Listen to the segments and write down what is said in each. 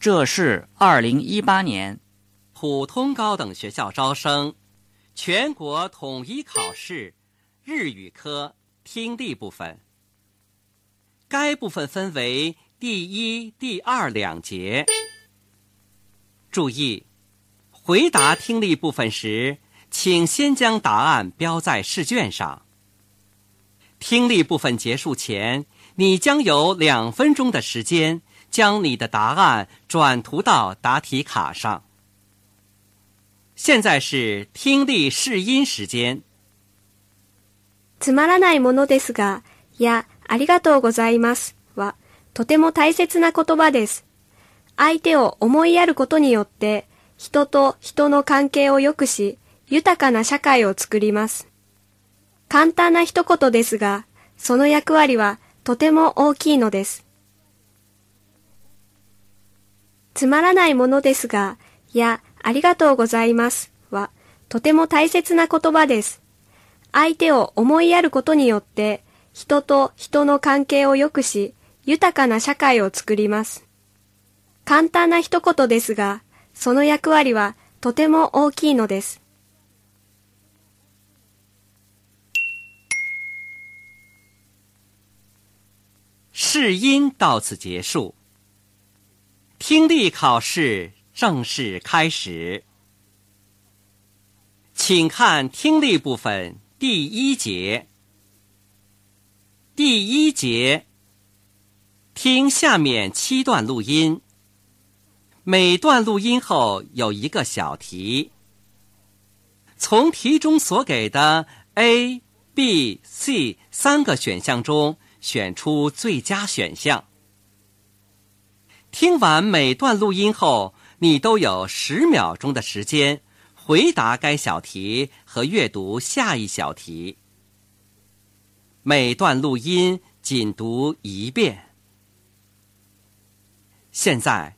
这是二零一八年普通高等学校招生全国统一考试日语科听力部分。该部分分为第一、第二两节。注意，回答听力部分时，请先将答案标在试卷上。听力部分结束前，你将有两分钟的时间将你的答案转涂到答题卡上。现在是听力试音时间。つまらないものですが、いや、ありがとうございますは、とても大切な言葉です。相手を思いやることによって、人と人の関係を良くし、豊かな社会を作ります。簡単な一言ですが、その役割はとても大きいのです。つまらないものですが、いや、ありがとうございますは、とても大切な言葉です。相手を思いやることによって、人と人の関係を良くし、豊かな社会を作ります。簡単な一言ですが、その役割はとても大きいのです。试音到此结束，听力考试正式开始。请看听力部分第一节。第一节，听下面七段录音，每段录音后有一个小题，从题中所给的 A、B、C 三个选项中。选出最佳选项。听完每段录音后，你都有十秒钟的时间回答该小题和阅读下一小题。每段录音仅读一遍。现在，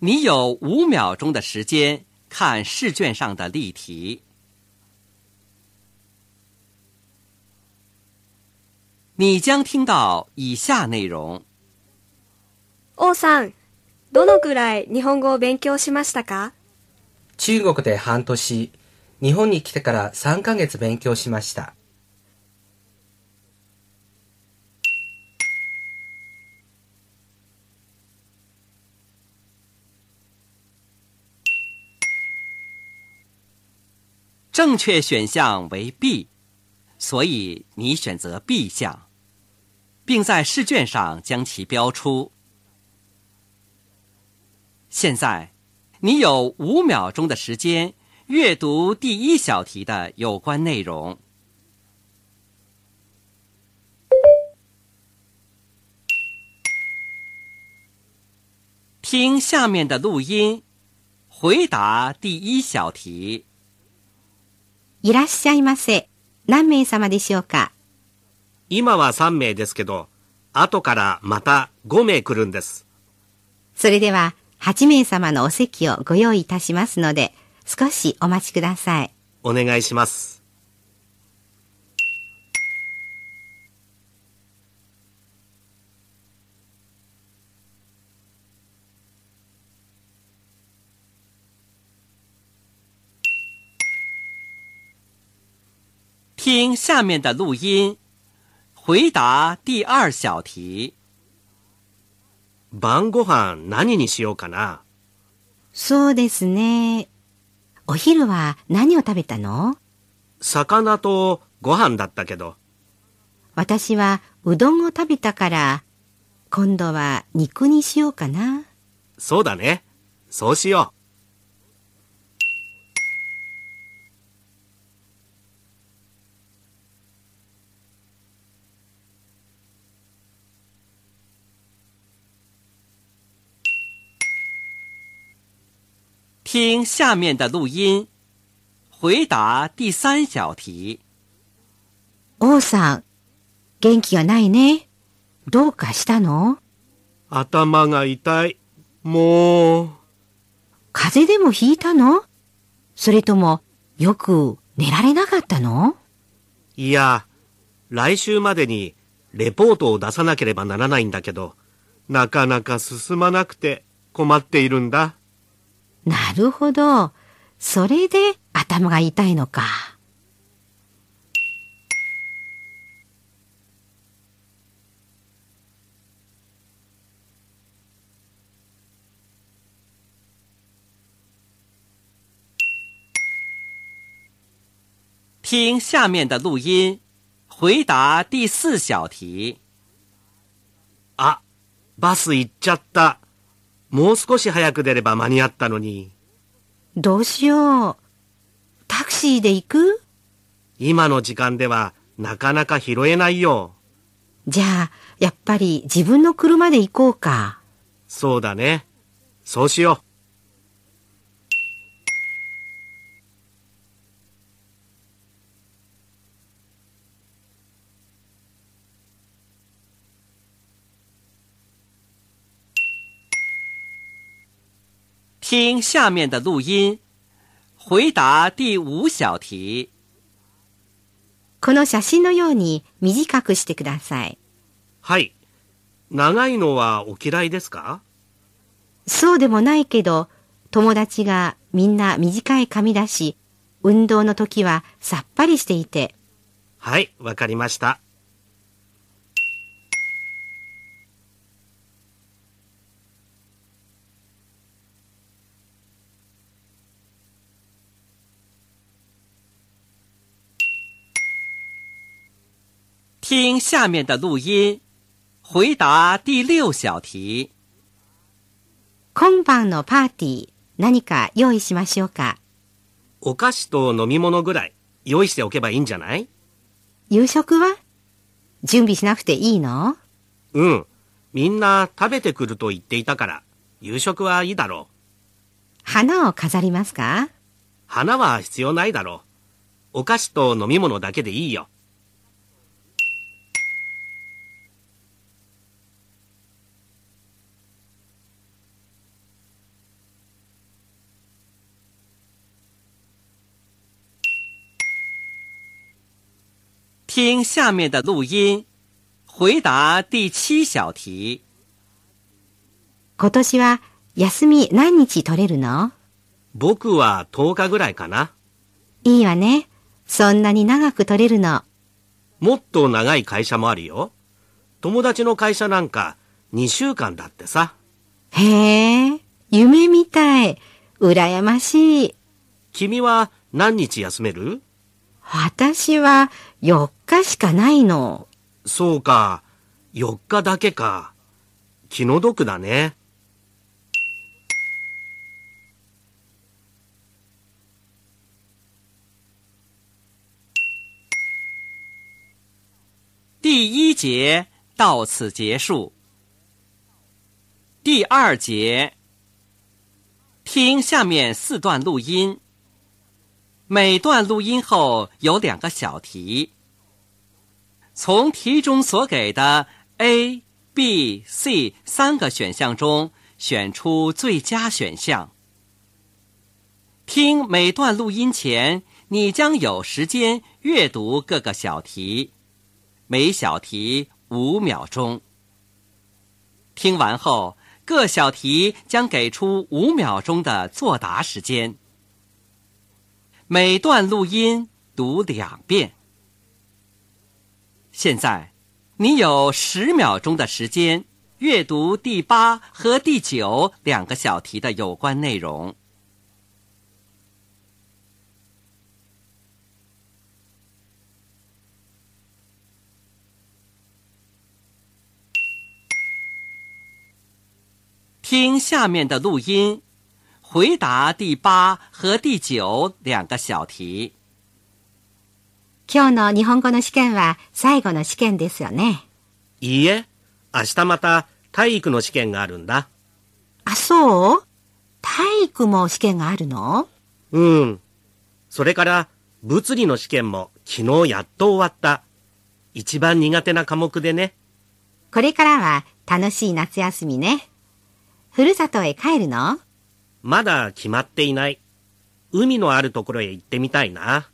你有五秒钟的时间看试卷上的例题。你将听到以下内容。王さん、どのくらい日本語を勉強しましたか？中国で半年、日本に来てから3ヶ月勉強しました。正确选项为 B，所以你选择 B 项。并在试卷上将其标出。现在，你有五秒钟的时间阅读第一小题的有关内容。听下面的录音，回答第一小题。いらっしゃいませ。何名様でしょうか。今は3名ですけど、後からまた5名来るんです。それでは、 8名様のお席をご用意いたしますので、少しお待ちください。お願いします。听下面的录音。回答第二小题。晩ご飯何にしようかな？そうですね。お昼は何を食べたの？魚とご飯だったけど。私はうどんを食べたから、今度は肉にしようかな。そうだね。そうしよう。听下面的录音，回答第三小题。王さん、元気がないね。どうかしたの？頭が痛い。もう。風邪でもひいたの？それとも、よく寝られなかったの？いや、来週までにレポートを出さなければならないんだけど、なかなか進まなくて困っているんだ。なるほど。それで頭が痛いのか。听下面的录音，回答第四小题。あ、バス行っちゃった。もう少し早く出れば間に合ったのに。どうしよう。タクシーで行く？今の時間ではなかなか拾えないよ。じゃあ、やっぱり自分の車で行こうか。そうだね。そうしよう。听下面的录音，回答第五小题。この写真のように短くしてください。はい。長いのはお嫌いですか？そうでもないけど、友達がみんな短い髪だし、運動の時はさっぱりしていて、はい、わかりました。听下面的录音，回答第六小题。今晩のパーティー何か用意しましょうか？お菓子と飲み物ぐらい用意しておけばいいんじゃない？夕食は？準備しなくていいの？うん。みんな食べてくると言っていたから、夕食はいいだろう。花を飾りますか？花は必要ないだろう。お菓子と飲み物だけでいいよ。听下面的录音，回答第七小题。今年は休み何日取れるの？僕は10日ぐらいかな。いいわね。そんなに長く取れるの？もっと長い会社もあるよ。友達の会社なんか2週間だってさ。へえ、夢みたい。羨ましい。君は何日休める？私は4日しかないの。そうか。4日だけか。気の毒だね。第一节到此结束。第二节，听下面四段录音，每段录音后有两个小题，从题中所给的 A、B、C 三个选项中选出最佳选项。听每段录音前，你将有时间阅读各个小题。每小题五秒钟。听完后，各小题将给出五秒钟的作答时间。每段录音读两遍。现在，你有十秒钟的时间阅读第八和第九两个小题的有关内容。听下面的录音，回答第八和第九两个小题。今日の日本語の試験は最後の試験ですよね。いいえ、明日また体育の試験があるんだ。あ、そう？体育も試験があるの？うん。それから、物理の試験も昨日やっと終わった。一番苦手な科目でね。これからは楽しい夏休みね。ふるさとへ帰るの？まだ決まっていない。海のあるところへ行ってみたいな。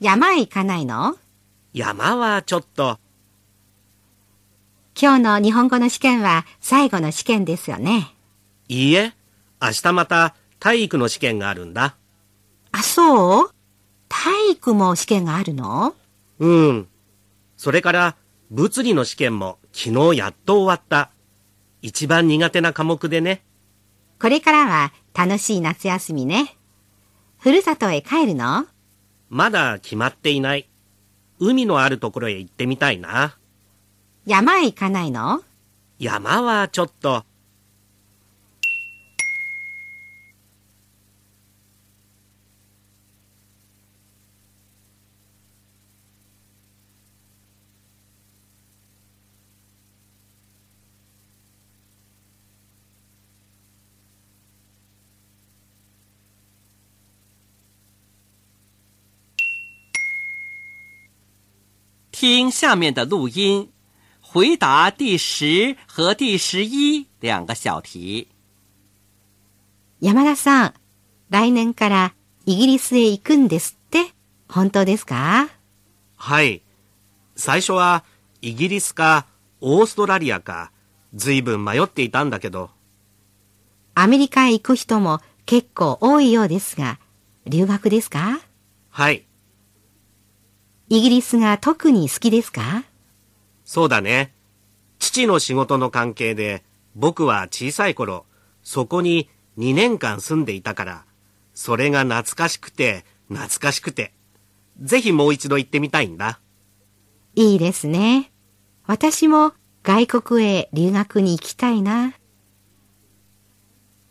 山へ行かないの？山はちょっと、今日の日本語の試験は最後の試験ですよね。いいえ、明日また体育の試験があるんだ。あ、そう？体育も試験があるの？うん。それから、物理の試験も昨日やっと終わった。一番苦手な科目でね。これからは楽しい夏休みね。ふるさとへ帰るの？まだ決まっていない。海のあるところへ行ってみたいな。山へ行かないの？山はちょっと。听下面的录音，回答第十和第十一两个小题。山田さん、来年からイギリスへ行くんですって？本当ですか？はい。最初はイギリスかオーストラリアか随分迷っていたんだけど、アメリカへ行く人も結構多いようですが、留学ですか？はい。イギリスが特に好きですか？そうだね。父の仕事の関係で僕は小さい頃、そこに2年間住んでいたから、それが懐かしくて懐かしくて、ぜひもう一度行ってみたいんだ。いいですね。私も外国へ留学に行きたいな。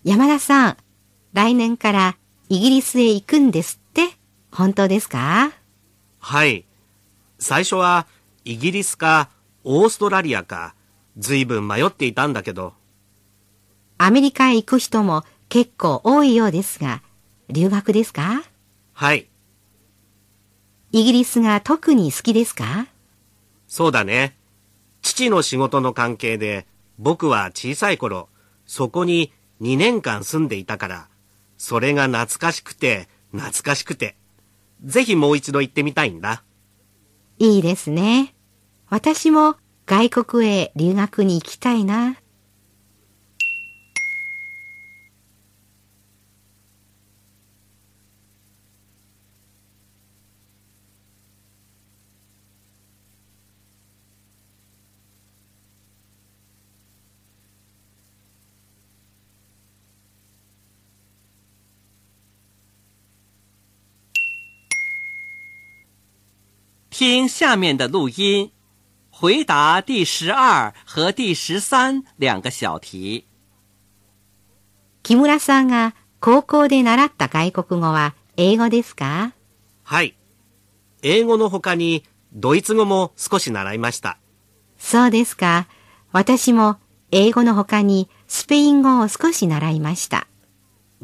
山田さん、来年からイギリスへ行くんですって？本当ですか？はい。最初はイギリスかオーストラリアか随分迷っていたんだけど、アメリカへ行く人も結構多いようですが、留学ですか？はい。イギリスが特に好きですか？そうだね。父の仕事の関係で僕は小さい頃、そこに2年間住んでいたから、それが懐かしくて懐かしくて、ぜひもう一度行ってみたいんだ。いいですね。私も外国へ留学に行きたいな。听下面的录音，回答第十二和第十三两个小题。木村さんが高校で習った外国語は英語ですか？はい。英語の他にドイツ語も少し習いました。そうですか。私も英語の他にスペイン語を少し習いました。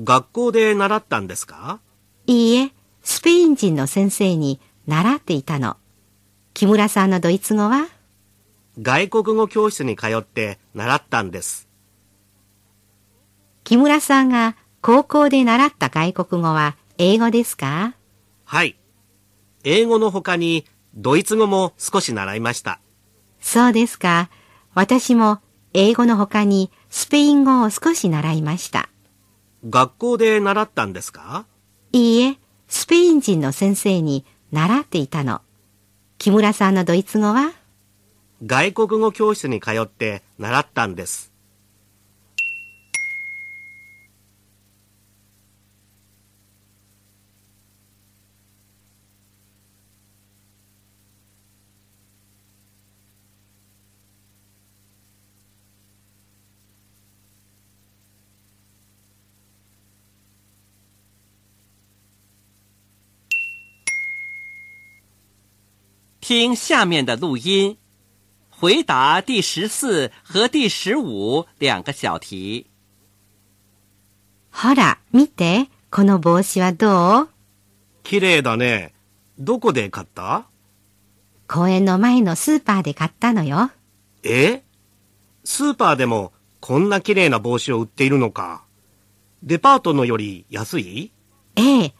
学校で習ったんですか？いいえ、スペイン人の先生に習っていたの。木村さんのドイツ語は？外国語教室に通って習ったんです。木村さんが高校で習った外国語は英語ですか？はい。英語の他にドイツ語も少し習いました。そうですか。私も英語の他にスペイン語を少し習いました。学校で習ったんですか？いいえ、スペイン人の先生に習っていたの。木村さんのドイツ語は？外国語教室に通って習ったんです。听下面的录音，回答第十四和第十五两个小题。ほら、見て、この帽子はどう？綺麗だね。どこで買った？公園の前のスーパーで買ったのよ。え？スーパーでもこんな綺麗な帽子を売っているのか。デパートのより安い？ええ、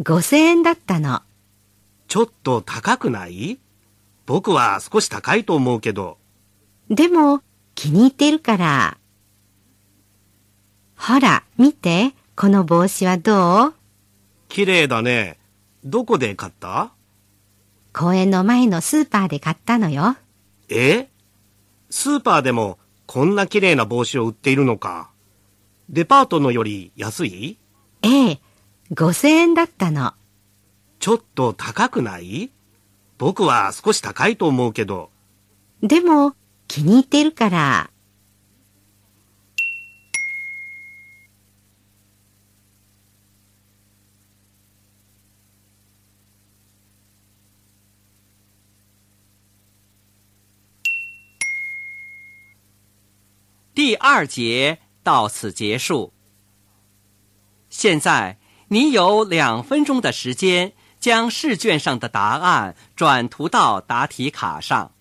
5000円だったの。ちょっと高くない？僕は少し高いと思うけど。でも、気に入っているから。ほら、見て。この帽子はどう？綺麗だね。どこで買った？公園の前のスーパーで買ったのよ。え？スーパーでもこんな綺麗な帽子を売っているのか。デパートのより安い？ええ、5000円だったの。ちょっと高くない？僕は少し高いと思うけど。でも、気に入ってるから。第二节到此结束。现在你有两分钟的时间，将试卷上的答案转涂到答题卡上。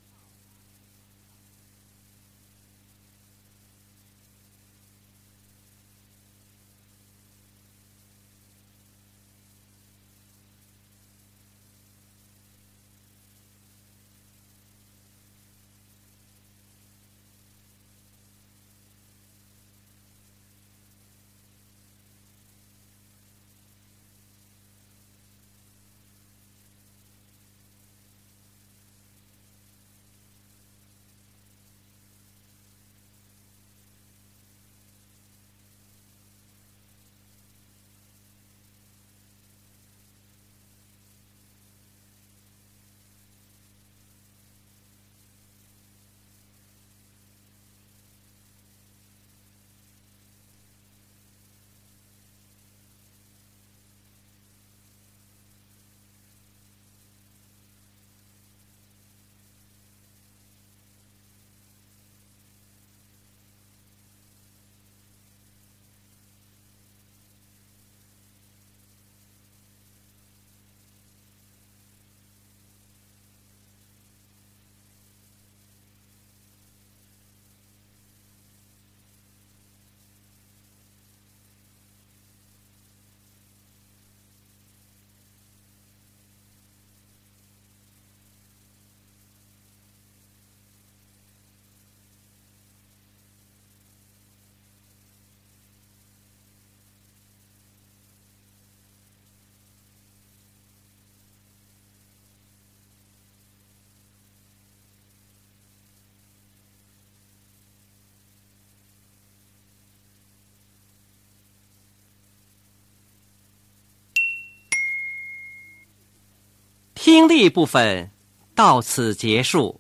听力部分到此结束。